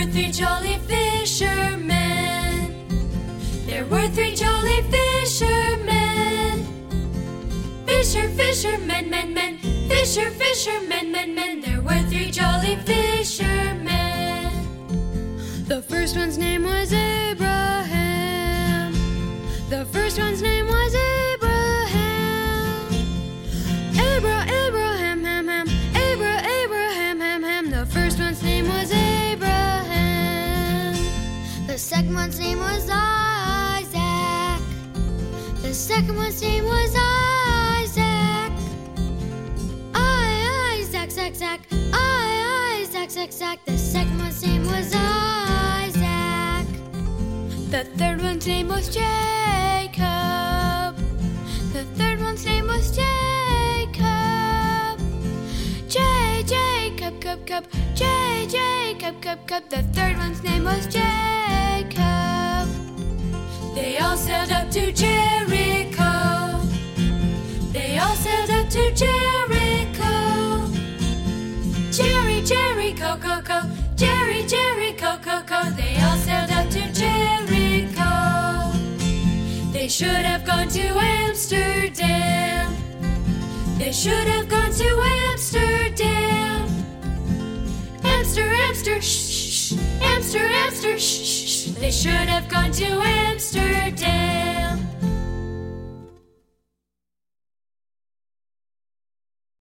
were three jolly fishermen. There were three jolly fishermen. Fisher, fishermen, men, men. Fisher, fishermen, men, men. There were three jolly fishermen. The first one's name was Abraham. Second one's name was Isaac. The second one's name was Isaac. I, Isaac, Zach, Zach. I, Isaac, Zach, Zach. The second one's name was Isaac. The third one's name was Jacob. The third one's name was Jacob. J, Jacob, cub. J, Jacob, cub. The third one's name was Jacob. Sailed up to Jericho. They all sailed up to Jericho. Jerry, Jerry, co, co, co. Jerry, Jerry, co, co, co. They all sailed up to Jericho. They should have gone to Amsterdam. They should have gone to Amsterdam. Amster, Amster, shh, shh. Amster, Amster, shh, shh. They should have gone to Amsterdam.